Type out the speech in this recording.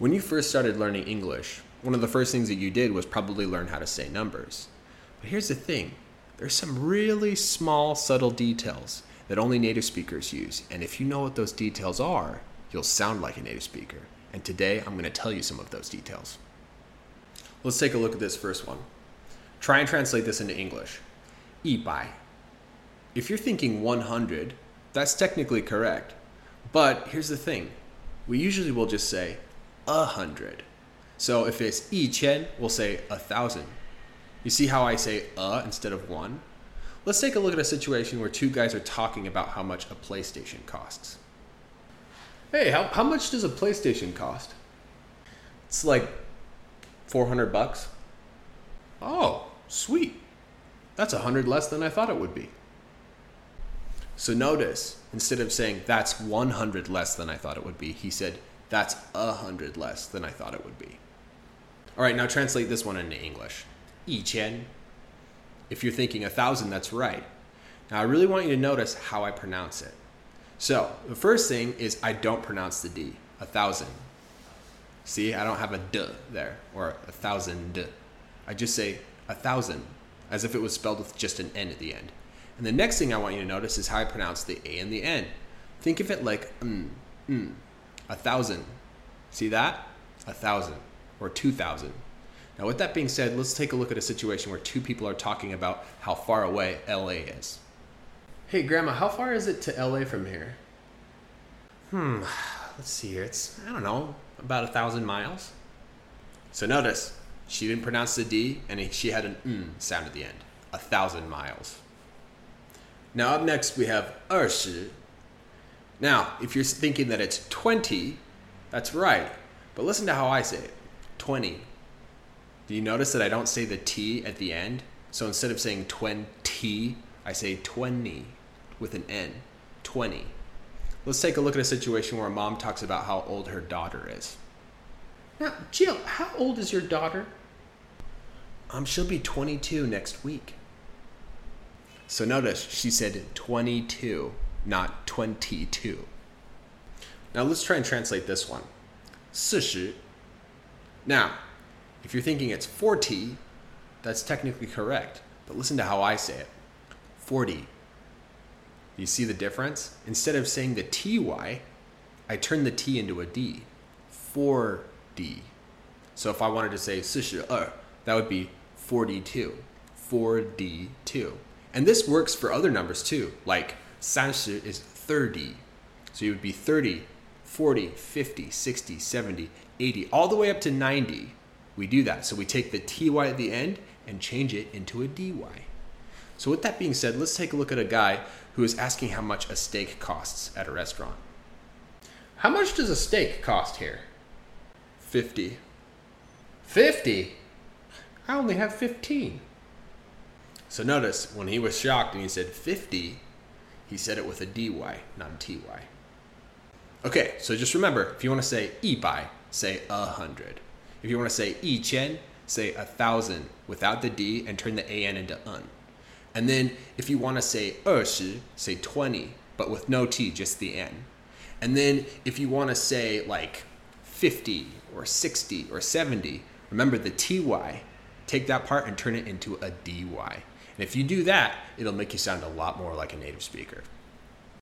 When you first started learning English, one of the first things that you did was probably learn how to say numbers. But here's the thing there's some really small, subtle details that only native speakers use. And if you know what those details are, you'll sound like a native speaker. And today I'm going to tell you some of those details. Let's take a look at this first one. Try and translate this into English. 100. If you're thinking 100, that's technically correct. But here's the thing we usually will just say a hundred. So if it's 一千, we'll say a thousand. You see how I say a instead of one? Let's take a look at a situation where two guys are talking about how much a PlayStation costs. Hey, how, how much does a PlayStation cost? It's like 400 bucks. Oh, sweet. That's a 100 less than I thought it would be. So notice, instead of saying that's 100 less than I thought it would be, he said that's a 100 less than I thought it would be. All right, now translate this one into English. 一千. If you're thinking a thousand, that's right. Now I really want you to notice how I pronounce it. So the first thing is I don't pronounce the D. A thousand. See, I don't have a d there or a thousand. I just say a thousand as if it was spelled with just an n at the end. And the next thing I want you to notice is how I pronounce the a and the n. Think of it like mm, mm, a thousand. See that? A thousand or two thousand. Now, with that being said, let's take a look at a situation where two people are talking about how far away LA is. Hey, Grandma, how far is it to LA from here? Hmm, let's see here. It's, I don't know, about a thousand miles. So notice, she didn't pronounce the D and she had an mm sound at the end. A thousand miles. Now, up next, we have 20. Now, if you're thinking that it's 20, that's right. But listen to how I say it 20. Do you notice that I don't say the T at the end? So instead of saying 20, I say 20 with an N. 20. Let's take a look at a situation where a mom talks about how old her daughter is. Now, Jill, how old is your daughter? Um, she'll be 22 next week. So notice she said 22, not 22. Now let's try and translate this one. 40. Now, if you're thinking it's 40, that's technically correct. But listen to how I say it 40. You see the difference? Instead of saying the TY, I turn the T into a D. 4D. So if I wanted to say 42, uh, that would be 42. 4D2. And this works for other numbers too, like 30 is 30. So you would be 30, 40, 50, 60, 70, 80, all the way up to 90 we do that. So we take the ty at the end and change it into a dy. So with that being said, let's take a look at a guy who is asking how much a steak costs at a restaurant. How much does a steak cost here? 50. 50? I only have 15. So notice when he was shocked and he said 50, he said it with a dy, not a ty. Okay, so just remember, if you want to say 100, say a hundred. If you want to say 一千, say a thousand without the D and turn the AN into un. And then if you want to say 20, say 20, but with no T, just the N. And then if you want to say like 50 or 60 or 70, remember the TY, take that part and turn it into a DY. And if you do that, it'll make you sound a lot more like a native speaker.